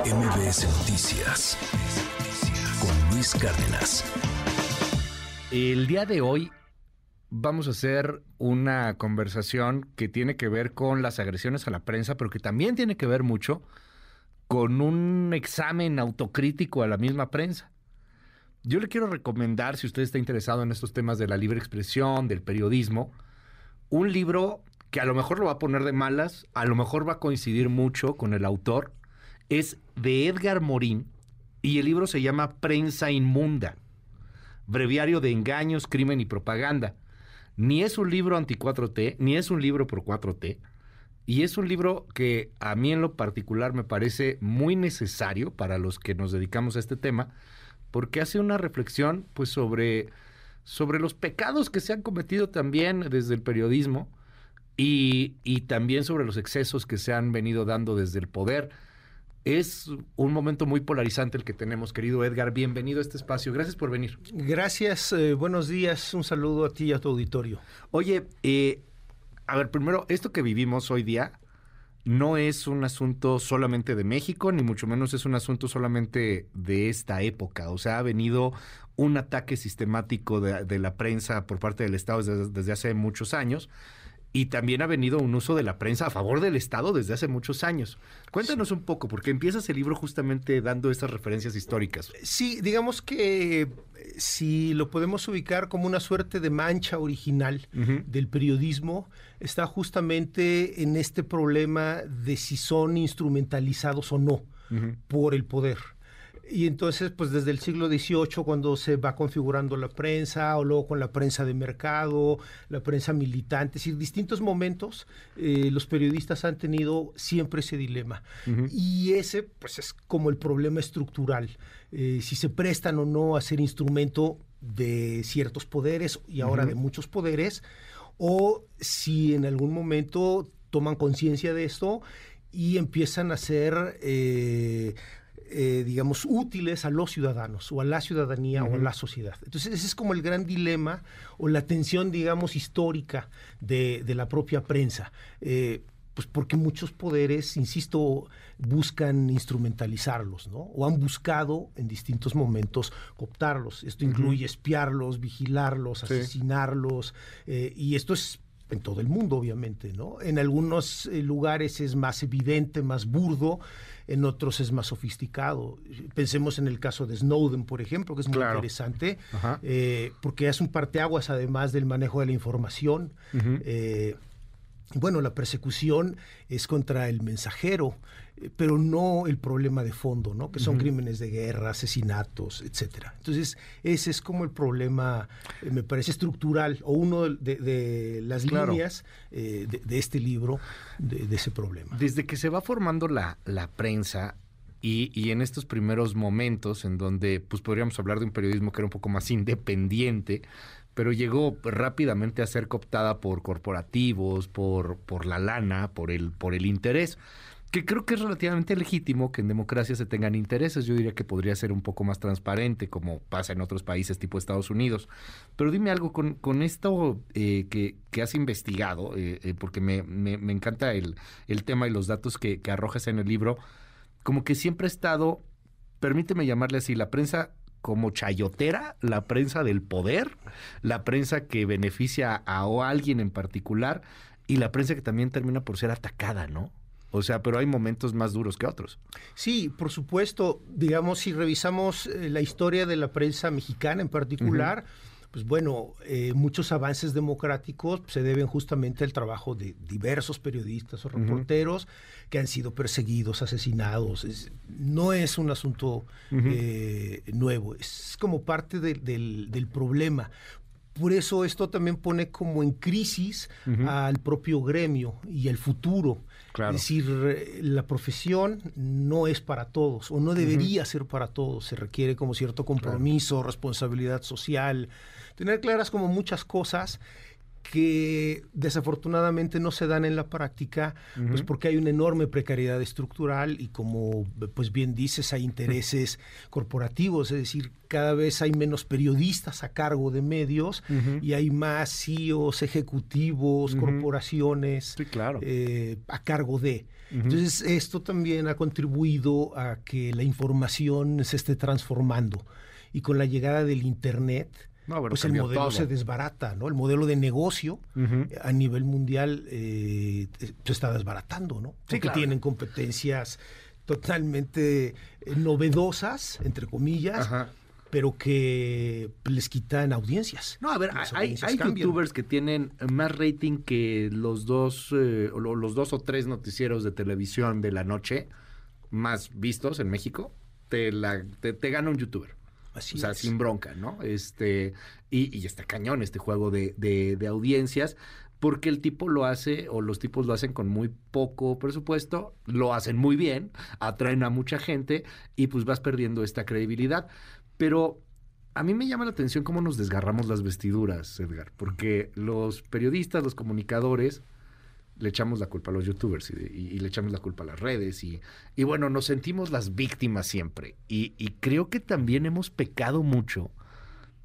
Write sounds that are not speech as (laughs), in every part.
MBS Noticias con Luis Cárdenas. El día de hoy vamos a hacer una conversación que tiene que ver con las agresiones a la prensa, pero que también tiene que ver mucho con un examen autocrítico a la misma prensa. Yo le quiero recomendar, si usted está interesado en estos temas de la libre expresión, del periodismo, un libro que a lo mejor lo va a poner de malas, a lo mejor va a coincidir mucho con el autor, es de Edgar Morín y el libro se llama Prensa Inmunda, Breviario de Engaños, Crimen y Propaganda. Ni es un libro anti-4T, ni es un libro por 4T, y es un libro que a mí en lo particular me parece muy necesario para los que nos dedicamos a este tema, porque hace una reflexión pues sobre, sobre los pecados que se han cometido también desde el periodismo y, y también sobre los excesos que se han venido dando desde el poder. Es un momento muy polarizante el que tenemos, querido Edgar. Bienvenido a este espacio. Gracias por venir. Gracias, eh, buenos días. Un saludo a ti y a tu auditorio. Oye, eh, a ver, primero, esto que vivimos hoy día no es un asunto solamente de México, ni mucho menos es un asunto solamente de esta época. O sea, ha venido un ataque sistemático de, de la prensa por parte del Estado desde, desde hace muchos años y también ha venido un uso de la prensa a favor del Estado desde hace muchos años. Cuéntanos un poco, porque empiezas el libro justamente dando estas referencias históricas. Sí, digamos que eh, si lo podemos ubicar como una suerte de mancha original del periodismo, está justamente en este problema de si son instrumentalizados o no por el poder. Y entonces, pues desde el siglo XVIII, cuando se va configurando la prensa, o luego con la prensa de mercado, la prensa militante, es decir, distintos momentos, eh, los periodistas han tenido siempre ese dilema. Y ese, pues es como el problema estructural, eh, si se prestan o no a ser instrumento de ciertos poderes y ahora de muchos poderes, o si en algún momento toman conciencia de esto y empiezan a ser, eh, eh, digamos, útiles a los ciudadanos o a la ciudadanía o a la sociedad. Entonces ese es como el gran dilema o la tensión, digamos, histórica de, de la propia prensa. Eh, pues porque muchos poderes, insisto, buscan instrumentalizarlos, ¿no? O han buscado en distintos momentos cooptarlos. Esto incluye espiarlos, vigilarlos, Sí. asesinarlos, eh, y esto es en todo el mundo, obviamente, ¿no? En algunos eh, lugares es más evidente, más burdo, en otros es más sofisticado. Pensemos en el caso de Snowden, por ejemplo, que es muy Claro. interesante, eh, porque es un parteaguas además del manejo de la información. Eh, bueno, la persecución es contra el mensajero, pero no el problema de fondo, ¿no? Que son crímenes de guerra, asesinatos, etcétera. Entonces, ese es como el problema, eh, me parece estructural, o uno de, de las Claro. líneas eh, de, de este libro, de, de ese problema. Desde que se va formando la, la prensa y, y en estos primeros momentos en donde pues podríamos hablar de un periodismo que era un poco más independiente, pero llegó rápidamente a ser cooptada por corporativos, por, por la lana, por el, por el interés, que creo que es relativamente legítimo que en democracia se tengan intereses. Yo diría que podría ser un poco más transparente, como pasa en otros países tipo Estados Unidos. Pero dime algo con, con esto eh, que, que has investigado, eh, eh, porque me, me- me encanta el, el tema y los datos que, que arrojas en el libro, como que siempre ha estado, permíteme llamarle así, la prensa como chayotera, la prensa del poder, la prensa que beneficia a a alguien en particular y la prensa que también termina por ser atacada, ¿no? O sea, pero hay momentos más duros que otros. Sí, por supuesto. Digamos, si revisamos eh, la historia de la prensa mexicana en particular, pues bueno, eh, muchos avances democráticos se deben justamente al trabajo de diversos periodistas o reporteros que han sido perseguidos, asesinados. Es- no es un asunto eh, nuevo, es como parte de- del, del problema. Por eso esto también pone como en crisis al propio gremio y el futuro. Claro. Es decir, la profesión no es para todos o no debería ser para todos. Se requiere como cierto compromiso, responsabilidad social, tener claras como muchas cosas que desafortunadamente no se dan en la práctica, pues porque hay una enorme precariedad estructural y como pues bien dices, hay intereses (laughs) corporativos, es decir, cada vez hay menos periodistas a cargo de medios y hay más CEOs, ejecutivos, corporaciones claro. Eh, a cargo de. Entonces, esto también ha contribuido a que la información se esté transformando y con la llegada del Internet, pues el modelo se desbarata, ¿no? El modelo de negocio a nivel mundial eh, se está desbaratando, ¿no? Porque tienen competencias totalmente eh, novedosas, entre comillas, pero que les quitan audiencias. No, a ver, hay, youtubers que tienen más rating que los dos, eh, los dos o tres noticieros de televisión de la noche más vistos en México. Te, la, te gana un youtuber o sea, sin bronca, ¿no? Este, y, y está cañón este juego de, de, audiencias porque el tipo lo hace o los tipos lo hacen con muy poco presupuesto, lo hacen muy bien, atraen a mucha gente y pues vas perdiendo esta credibilidad. Pero a mí me llama la atención cómo nos desgarramos las vestiduras, Edgar, porque los periodistas, los comunicadores, le echamos la culpa a los youtubers y, le echamos la culpa a las redes y, y bueno, nos sentimos las víctimas siempre. Y, y, creo que también hemos pecado mucho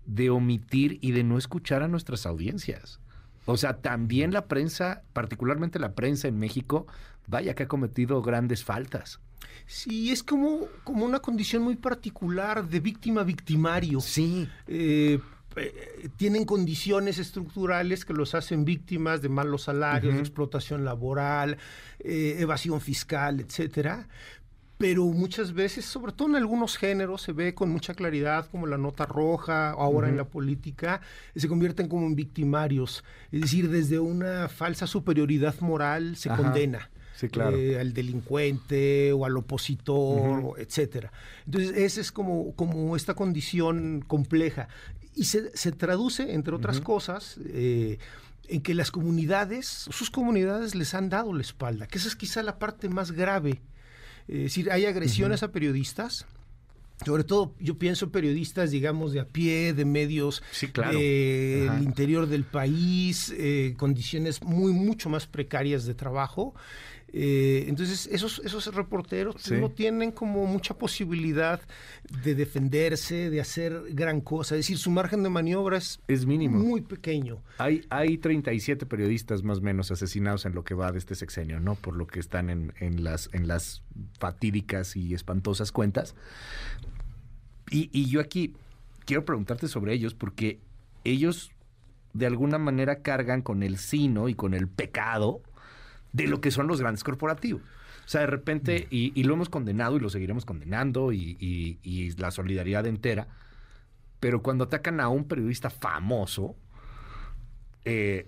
de omitir y de no escuchar a nuestras audiencias. O sea, también la prensa, particularmente la prensa en México, vaya que ha cometido grandes faltas. Sí, es como, como una condición muy particular de víctima-victimario. Sí. Eh, eh, tienen condiciones estructurales que los hacen víctimas de malos salarios, explotación laboral, eh, evasión fiscal, etcétera. Pero muchas veces, sobre todo en algunos géneros, se ve con mucha claridad, como la nota roja, ahora en la política, se convierten como en victimarios. Es decir, desde una falsa superioridad moral se condena. Eh, al delincuente o al opositor, etcétera. Entonces, esa es como, como esta condición compleja. Y se, se traduce, entre otras cosas, eh, en que las comunidades, sus comunidades les han dado la espalda, que esa es quizá la parte más grave. Es decir, hay agresiones a periodistas, sobre todo yo pienso periodistas, digamos, de a pie, de medios sí, claro. del interior del país, eh, condiciones muy, mucho más precarias de trabajo. Eh, entonces, esos, esos reporteros pues, no tienen como mucha posibilidad de defenderse, de hacer gran cosa. Es decir, su margen de maniobra es, es mínimo. muy pequeño. Hay, hay 37 periodistas más o menos asesinados en lo que va de este sexenio, ¿no? Por lo que están en, en, las, en las fatídicas y espantosas cuentas. Y, y yo aquí quiero preguntarte sobre ellos porque ellos de alguna manera cargan con el sino y con el pecado de lo que son los grandes corporativos. O sea, de repente, y, lo hemos condenado y lo seguiremos condenando y, la solidaridad entera, pero cuando atacan a un periodista famoso, eh,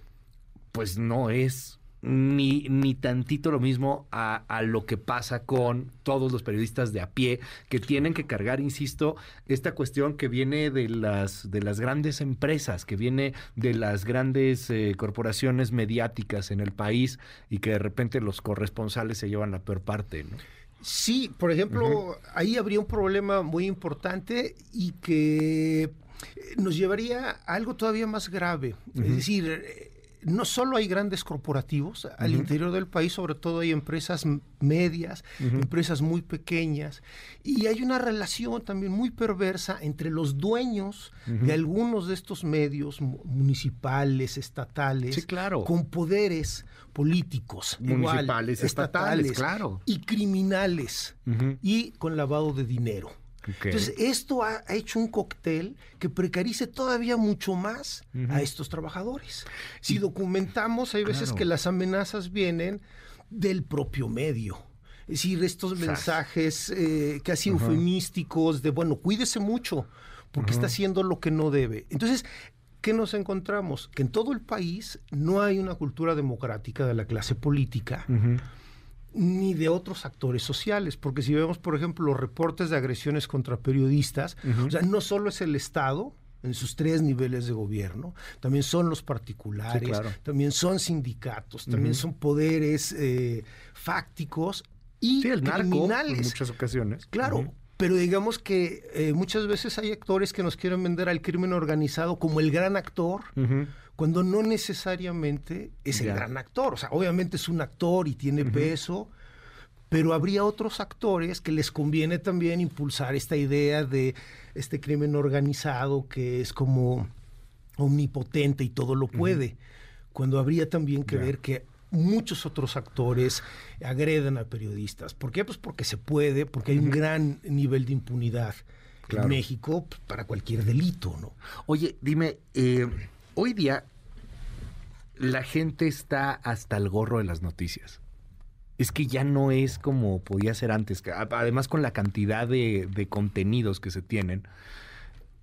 pues no es ni, ni tantito lo mismo a, lo que pasa con todos los periodistas de a pie que tienen que cargar, insisto, esta cuestión que viene de las, de las grandes empresas, que viene de las grandes eh, corporaciones mediáticas en el país y que de repente los corresponsales se llevan la peor parte, ¿no? Sí, por ejemplo, ahí habría un problema muy importante y que nos llevaría a algo todavía más grave. Es decir, no solo hay grandes corporativos, al interior del país sobre todo hay empresas medias, empresas muy pequeñas, y hay una relación también muy perversa entre los dueños de algunos de estos medios municipales, estatales, con poderes políticos, municipales, estatales, claro. y criminales, y con lavado de dinero. Entonces, esto ha, hecho un cóctel que precarice todavía mucho más a estos trabajadores. Si documentamos, hay veces que las amenazas vienen del propio medio. Es decir, estos mensajes eh, casi eufemísticos de, bueno, cuídese mucho porque está haciendo lo que no debe. Entonces, ¿qué nos encontramos? Que en todo el país no hay una cultura democrática de la clase política ni de otros actores sociales, porque si vemos, por ejemplo, los reportes de agresiones contra periodistas, o sea, no solo es el Estado, en sus tres niveles de gobierno, también son los particulares, también son sindicatos, también son poderes eh, fácticos y el criminales. en muchas ocasiones. Claro, pero digamos que eh, muchas veces hay actores que nos quieren vender al crimen organizado como el gran actor, cuando no necesariamente es el gran actor. O sea, obviamente es un actor y tiene peso, pero habría otros actores que les conviene también impulsar esta idea de este crimen organizado que es como omnipotente y todo lo puede, cuando habría también que ver que muchos otros actores agreden a periodistas. ¿Por qué? Pues porque se puede, porque hay un gran nivel de impunidad en México para cualquier delito, ¿no? Oye, dime, eh, hoy día la gente está hasta el gorro de las noticias. Es que ya no es como podía ser antes. Además, con la cantidad de, contenidos que se tienen,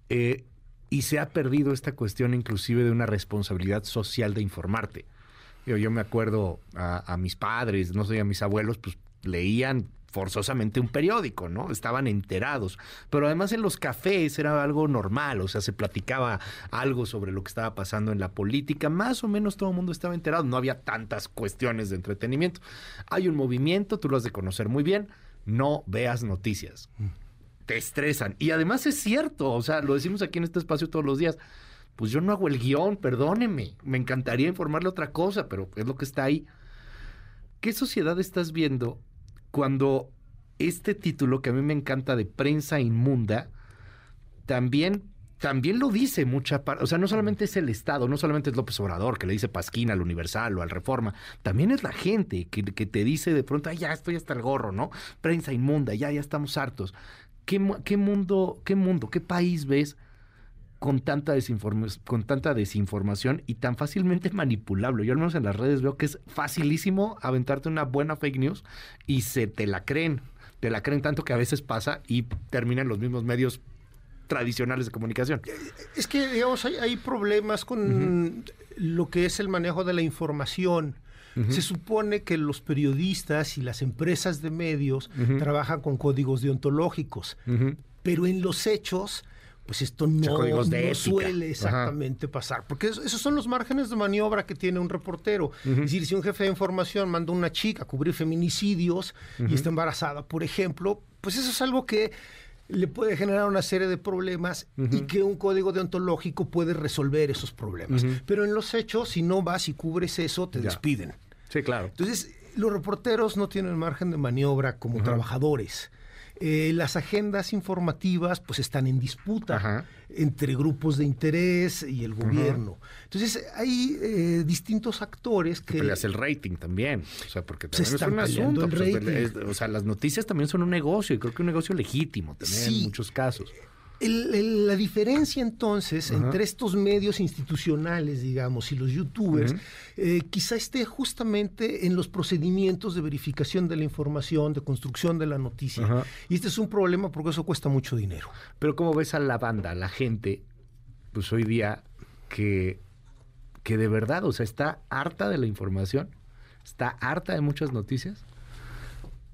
eh, y se ha perdido esta cuestión inclusive de una responsabilidad social de informarte. Yo, me acuerdo a, mis padres, no sé, a mis abuelos, pues leían forzosamente un periódico, ¿no? Estaban enterados. Pero además en los cafés era algo normal, o sea, se platicaba algo sobre lo que estaba pasando en la política, más o menos todo el mundo estaba enterado, no había tantas cuestiones de entretenimiento. Hay un movimiento, tú lo has de conocer muy bien, no veas noticias. Te estresan. Y además es cierto, o sea, lo decimos aquí en este espacio todos los días pues yo no hago el guion, perdóneme. Me encantaría informarle otra cosa, pero es lo que está ahí. ¿Qué sociedad estás viendo cuando este título que a mí me encanta de prensa inmunda también también lo dice mucha parte, o sea, no solamente es el Estado, no solamente es López Obrador que le dice Pasquín al Universal o al Reforma, también es la gente que, te dice de pronto, Ay, ya estoy hasta el gorro, ¿no? Prensa inmunda, ya, ya estamos hartos. ¿Qué, qué mundo, qué mundo, qué país ves con tanta, con tanta desinformación y tan fácilmente manipulable. Yo al menos en las redes veo que es facilísimo aventarte una buena fake news y se te la creen. Te la creen tanto que a veces pasa y terminan los mismos medios tradicionales de comunicación. Es que, digamos, hay, problemas con lo que es el manejo de la información. Se supone que los periodistas y las empresas de medios trabajan con códigos deontológicos, pero en los hechos pues esto no, suele exactamente pasar, porque esos son los márgenes de maniobra que tiene un reportero. Es decir, si un jefe de información manda a una chica a cubrir feminicidios y está embarazada, por ejemplo, pues eso es algo que le puede generar una serie de problemas y que un código deontológico puede resolver esos problemas. Pero en los hechos, si no vas y cubres eso, te despiden. Sí, claro. Entonces, los reporteros no tienen margen de maniobra como trabajadores. Eh, las agendas informativas pues están en disputa entre grupos de interés y el gobierno. Entonces hay eh, distintos actores que... Pero el rating también, o sea, porque también es un asunto. Pues, o sea, las noticias también son un negocio y creo que un negocio legítimo también en muchos casos la diferencia entonces entre estos medios institucionales, digamos, y los youtubers, eh, quizá esté justamente en los procedimientos de verificación de la información, de construcción de la noticia. Y este es un problema porque eso cuesta mucho dinero. Pero ¿cómo ves a la banda, a la gente, pues hoy día que, que de verdad, o sea, está harta de la información, está harta de muchas noticias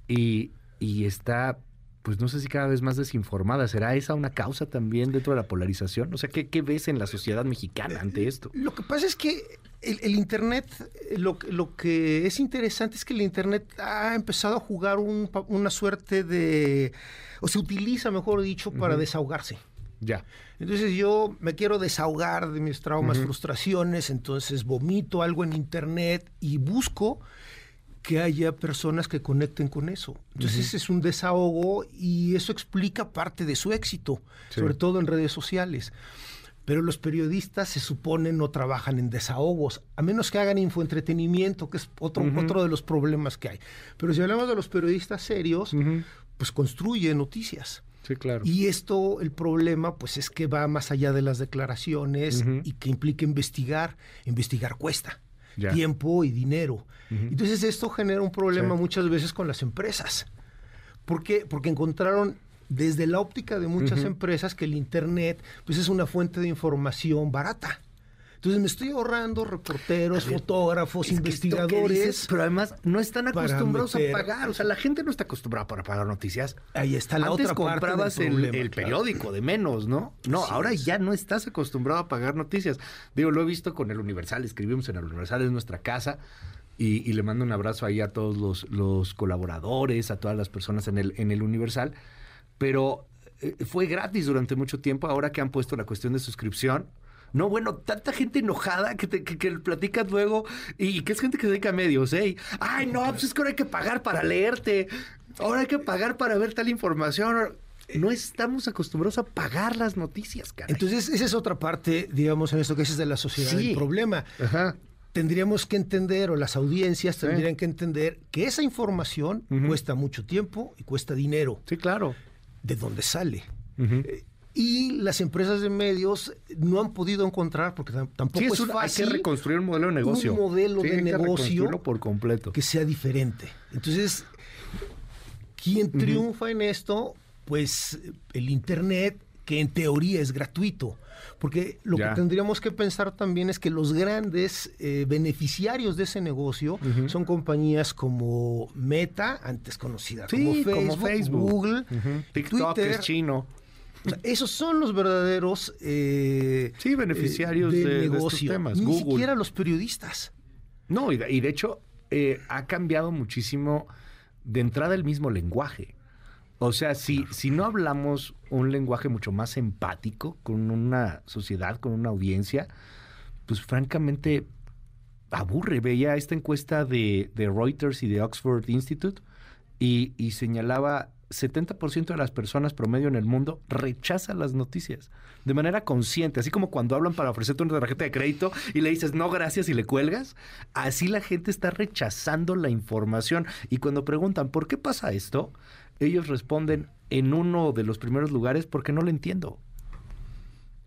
y, y está pues no sé si cada vez más desinformada. ¿Será esa una causa también dentro de la polarización? O sea, ¿qué, ves en la sociedad mexicana ante esto? Lo que pasa es que el, Internet, lo, lo, que es interesante es que el Internet ha empezado a jugar una suerte de, o se utiliza, mejor dicho, para desahogarse. Ya. Entonces yo me quiero desahogar de mis traumas, frustraciones, entonces vomito algo en Internet y busco que haya personas que conecten con eso. Entonces es un desahogo y eso explica parte de su éxito, sobre todo en redes sociales. Pero los periodistas se supone no trabajan en desahogos, a menos que hagan infoentretenimiento, que es otro, otro de los problemas que hay. Pero si hablamos de los periodistas serios, pues construyen noticias. Sí, claro. Y esto, el problema, pues es que va más allá de las declaraciones y que implica investigar. Investigar cuesta tiempo y dinero. Entonces esto genera un problema muchas veces con las empresas. ¿Por qué? Porque encontraron desde la óptica de muchas empresas que el Internet pues es una fuente de información barata. Entonces me estoy ahorrando reporteros, fotógrafos, investigadores. pero además no están acostumbrados a pagar. O sea, la gente no está acostumbrada para pagar noticias. Ahí está la Antes otra comprabas el, periódico de menos, ¿no? No, ahora ya no estás acostumbrado a pagar noticias. Digo, lo he visto con el Universal, escribimos en el Universal, es nuestra casa. Y, le mando un abrazo ahí a todos los, los, colaboradores, a todas las personas en el, en el Universal pero eh, fue gratis durante mucho tiempo. Ahora que han puesto la cuestión de suscripción, no, bueno, tanta gente enojada que, te, que, que platicas luego y, que es gente que se dedica a medios, ¿eh? Ay, no, pues es que ahora hay que pagar para leerte. Ahora hay que pagar para ver tal información. No estamos acostumbrados a pagar las noticias, cara. Entonces, esa es otra parte, digamos, en esto que es de la sociedad. Sí. El problema. Ajá. Tendríamos que entender, o las audiencias tendrían que entender, que esa información uh -huh. cuesta mucho tiempo y cuesta dinero. Sí, claro. ¿De dónde sale? Uh -huh. Y las empresas de medios no han podido encontrar, porque tampoco sí, es, una, fácil. Hay que reconstruir un modelo de negocio. Un modelo sí, de negocio por completo. que sea diferente. Entonces, quien triunfa uh -huh. en esto, pues el Internet, que en teoría es gratuito. Porque lo ya. que tendríamos que pensar también es que los grandes eh, beneficiarios de ese negocio uh -huh. son compañías como Meta, antes conocida sí, como, Facebook, como Facebook, Google, uh -huh. TikTok Twitter, es chino. O sea, esos son los verdaderos eh, sí, beneficiarios eh, de, negocio. de, estos temas. Ni Google. siquiera los periodistas. No, y de, y de hecho eh, ha cambiado muchísimo de entrada el mismo lenguaje. O sea, si, si no hablamos un lenguaje mucho más empático con una sociedad, con una audiencia, pues francamente aburre. Veía esta encuesta de, de Reuters y de Oxford Institute y, y señalaba 70% de las personas promedio en el mundo rechazan las noticias de manera consciente, así como cuando hablan para ofrecerte una tarjeta de crédito y le dices no gracias y le cuelgas, así la gente está rechazando la información y cuando preguntan ¿por qué pasa esto? ellos responden en uno de los primeros lugares porque no lo entiendo.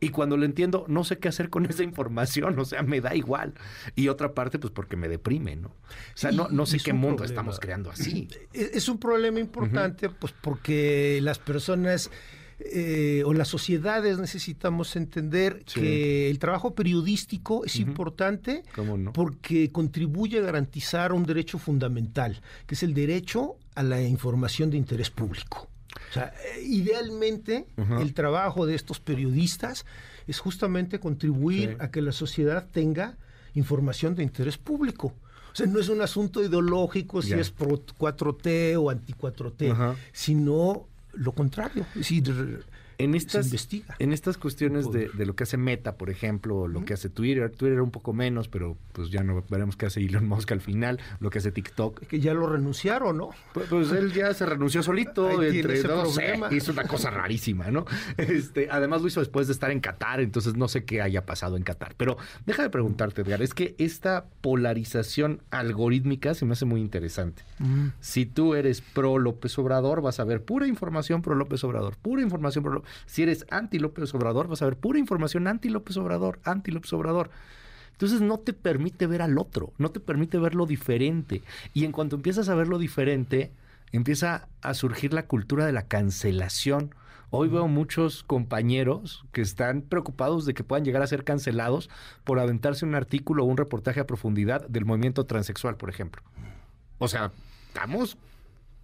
Y cuando lo entiendo, no sé qué hacer con esa información, o sea, me da igual. Y otra parte, pues porque me deprime, ¿no? O sea, no, no sé qué mundo problema. estamos creando así. Es un problema importante, uh -huh. pues porque las personas eh, o las sociedades necesitamos entender sí. que el trabajo periodístico es uh -huh. importante no? porque contribuye a garantizar un derecho fundamental, que es el derecho a la información de interés público. O sea, idealmente uh -huh. el trabajo de estos periodistas es justamente contribuir sí. a que la sociedad tenga información de interés público. O sea, no es un asunto ideológico si yeah. es pro 4T o anti 4T, uh -huh. sino lo contrario. Es decir, en estas, en estas cuestiones de, de, lo que hace Meta, por ejemplo, lo uh -huh. que hace Twitter, Twitter un poco menos, pero pues ya no veremos qué hace Elon Musk al final, lo que hace TikTok. Que ya lo renunciaron, ¿no? Pues, pues él ya se renunció solito, entre dos, eh, hizo una cosa rarísima, ¿no? Este, además lo hizo después de estar en Qatar, entonces no sé qué haya pasado en Qatar. Pero deja de preguntarte, Edgar, es que esta polarización algorítmica se me hace muy interesante. Uh -huh. Si tú eres pro López Obrador, vas a ver pura información pro López Obrador, pura información pro López si eres anti López Obrador, vas a ver pura información anti López Obrador, anti López Obrador. Entonces no te permite ver al otro, no te permite ver lo diferente. Y en cuanto empiezas a ver lo diferente, empieza a surgir la cultura de la cancelación. Hoy veo muchos compañeros que están preocupados de que puedan llegar a ser cancelados por aventarse un artículo o un reportaje a profundidad del movimiento transexual, por ejemplo. O sea, estamos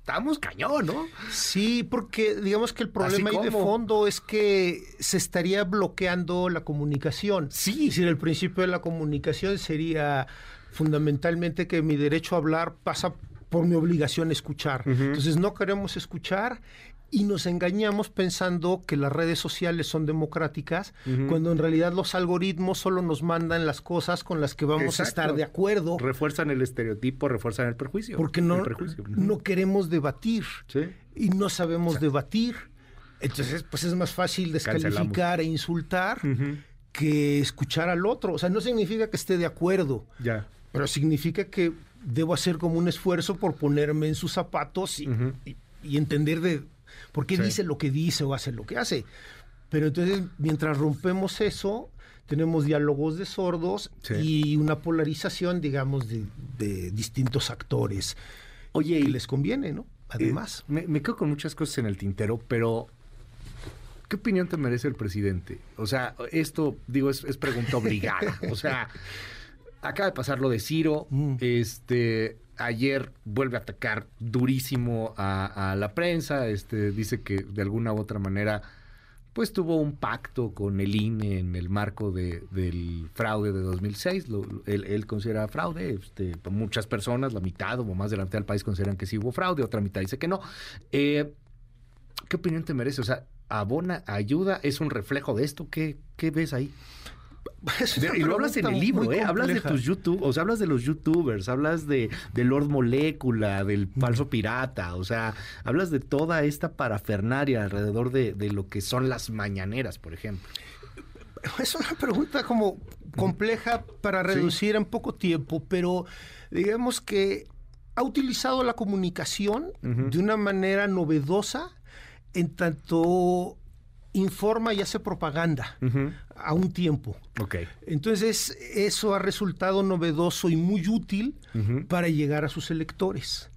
estamos cañón, ¿no? Sí, porque digamos que el problema ahí de fondo es que se estaría bloqueando la comunicación. Sí. Es decir, el principio de la comunicación sería fundamentalmente que mi derecho a hablar pasa por mi obligación a escuchar. Uh -huh. Entonces no queremos escuchar y nos engañamos pensando que las redes sociales son democráticas, uh -huh. cuando en realidad los algoritmos solo nos mandan las cosas con las que vamos Exacto. a estar de acuerdo. Refuerzan el estereotipo, refuerzan el perjuicio. Porque no, no queremos debatir ¿Sí? y no sabemos debatir. Entonces, pues es más fácil descalificar Cancelamos. e insultar uh -huh. que escuchar al otro. O sea, no significa que esté de acuerdo, ya. pero significa que debo hacer como un esfuerzo por ponerme en sus zapatos y, uh -huh. y, y entender de por qué sí. dice lo que dice o hace lo que hace. Pero entonces, mientras rompemos eso, tenemos diálogos de sordos sí. y una polarización, digamos, de, de distintos actores. Oye, y les conviene, ¿no? Además. Eh, me, me, quedo con muchas cosas en el tintero, pero ¿qué opinión te merece el presidente? O sea, esto, digo, es, es pregunta obligada. o sea, (laughs) acaba de pasar lo de Ciro, mm. este ayer vuelve a atacar durísimo a, la prensa, este, dice que de alguna u otra manera pues tuvo un pacto con el INE en el marco de, del fraude de 2006, lo, él, considera fraude, este, muchas personas, la mitad o más de la mitad del país consideran que sí hubo fraude, otra mitad dice que no. Eh, ¿qué opinión te merece? O sea, abona, ayuda, es un reflejo de esto. ¿Qué, qué ves ahí? Y lo hablas en el libro, ¿eh? Hablas de tus YouTube, o sea, hablas de los YouTubers, hablas de, de Lord Molécula, del falso pirata, o sea, hablas de toda esta parafernaria alrededor de, de lo que son las mañaneras, por ejemplo. Es una pregunta como compleja para reducir en poco tiempo, pero digamos que ha utilizado la comunicación de una manera novedosa en tanto informa y hace propaganda a un tiempo. Okay. Entonces, eso ha resultado novedoso y muy útil para llegar a sus electores.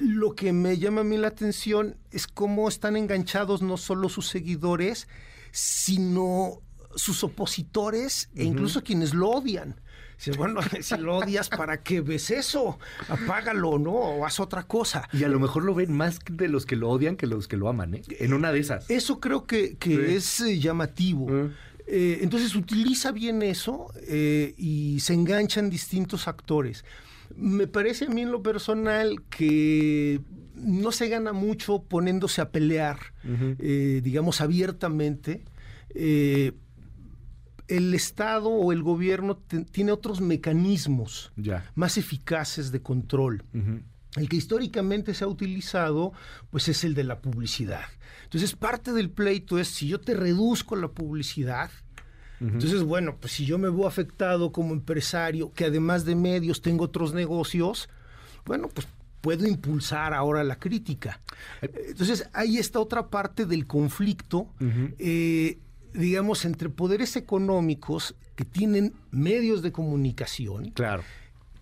Lo que me llama a mí la atención es cómo están enganchados no solo sus seguidores, sino sus opositores e incluso quienes lo odian. Dices, bueno, (laughs) si lo odias, ¿para qué ves eso? Apágalo, ¿no? O haz otra cosa. Y a lo mejor lo ven más de los que lo odian que los que lo aman, ¿eh? En una de esas. Eso creo que, es eh, llamativo. Mm. Eh, entonces utiliza bien eso eh, y se enganchan distintos actores. Me parece a mí en lo personal que no se gana mucho poniéndose a pelear, digamos, abiertamente el Estado o el gobierno tiene otros mecanismos más eficaces de control. El que históricamente se ha utilizado, pues es el de la publicidad. Entonces, parte del pleito es si yo te reduzco la publicidad, entonces, bueno, pues si yo me veo afectado como empresario, que además de medios tengo otros negocios, bueno, pues puedo impulsar ahora la crítica. Entonces, ahí está otra parte del conflicto digamos, entre poderes económicos que tienen medios de comunicación. Claro.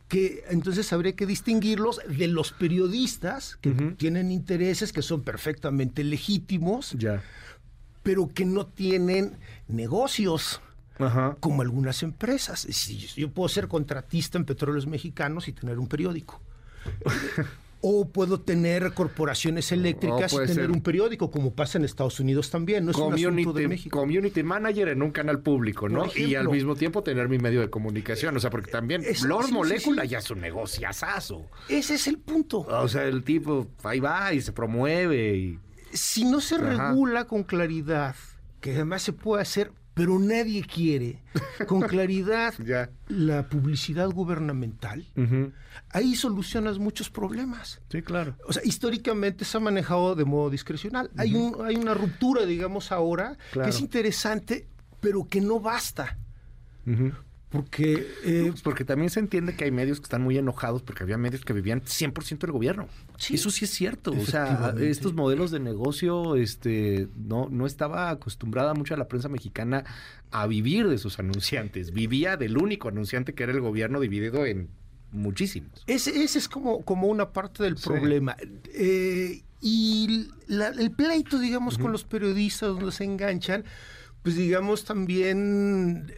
Que entonces habría que distinguirlos de los periodistas que tienen intereses que son perfectamente legítimos, ya. pero que no tienen negocios. como algunas empresas. Yo puedo ser contratista en petróleos mexicanos y tener un periódico. (laughs) o puedo tener corporaciones eléctricas y tener un periódico, como pasa en Estados Unidos también. No es community, un asunto de México. Community manager en un canal público, ¿no? y al mismo tiempo tener mi medio de comunicación. O sea, porque también Lord Molecula ya es un negociazazo. Ese es el punto. O sea, el tipo ahí va y se promueve. Y... Si no se regula con claridad, que además se puede hacer pero nadie quiere con (laughs) claridad la publicidad gubernamental. Ahí solucionas muchos problemas. Sí, claro. O sea, históricamente se ha manejado de modo discrecional. hay, un, hay una ruptura, digamos, ahora, que es interesante, pero que no basta. Porque, eh, pues porque también se entiende que hay medios que están muy enojados porque había medios que vivían 100% del gobierno. Eso sí es cierto. O sea, estos modelos de negocio, este, no, no estaba acostumbrada mucho la prensa mexicana a vivir de sus anunciantes. Vivía del único anunciante que era el gobierno dividido en muchísimos. Ese, ese es como, como una parte del problema. Eh, y el pleito, digamos, con los periodistas donde se enganchan, pues digamos también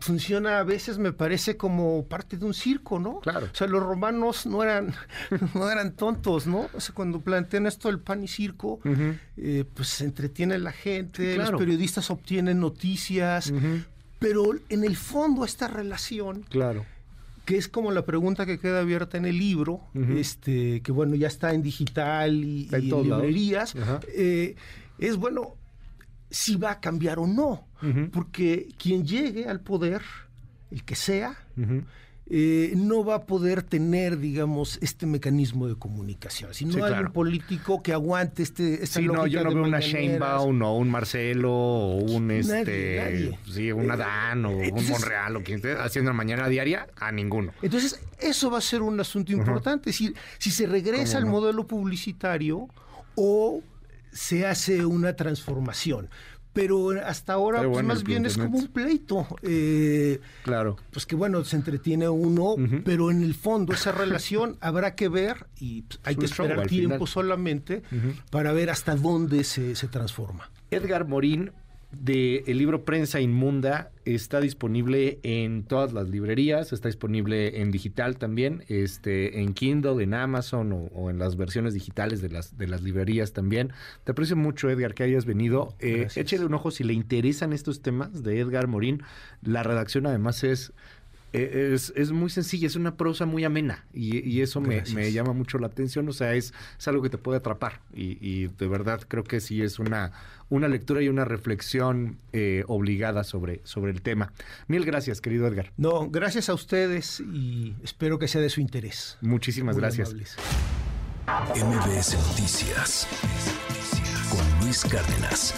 funciona a veces me parece como parte de un circo, ¿no? Claro. O sea, los romanos no eran, (laughs) no eran tontos, ¿no? O sea, cuando plantean esto del pan y circo, eh, pues se entretiene la gente, los periodistas obtienen noticias, pero en el fondo esta relación, claro. que es como la pregunta que queda abierta en el libro, este, que bueno, ya está en digital y, en, librerías, eh, es bueno, si va a cambiar o no. Porque quien llegue al poder, el que sea, eh, no va a poder tener, digamos, este mecanismo de comunicación. Si no hay un político que aguante este, esta sí, no, yo no veo una Sheinbaum o un Marcelo o un este, sí, un Adán o un Monreal o quien esté haciendo la mañana diaria, a ninguno. Entonces, eso va a ser un asunto importante. Si, si se regresa al modelo publicitario o se hace una transformación. Pero hasta ahora, pues, más bien es como un pleito. Eh, claro. Pues que bueno, se entretiene uno, pero en el fondo esa relación (laughs) habrá que ver y pues, hay que esperar tiempo solamente para ver hasta dónde se, se transforma. Edgar Morín de el libro Prensa Inmunda está disponible en todas las librerías, está disponible en digital también, este, en Kindle, en Amazon o, en las versiones digitales de las, de las librerías también. Te aprecio mucho, Edgar, que hayas venido. Eh, échale un ojo si le interesan estos temas de Edgar Morín. La redacción además es es, es, muy sencilla, es una prosa muy amena y, eso me, me, llama mucho la atención, o sea, es, es algo que te puede atrapar y, y, de verdad creo que sí es una, una lectura y una reflexión eh, obligada sobre, sobre el tema. Mil gracias, querido Edgar. No, gracias a ustedes y espero que sea de su interés. Muchísimas gracias. MBS Noticias con Luis Cárdenas.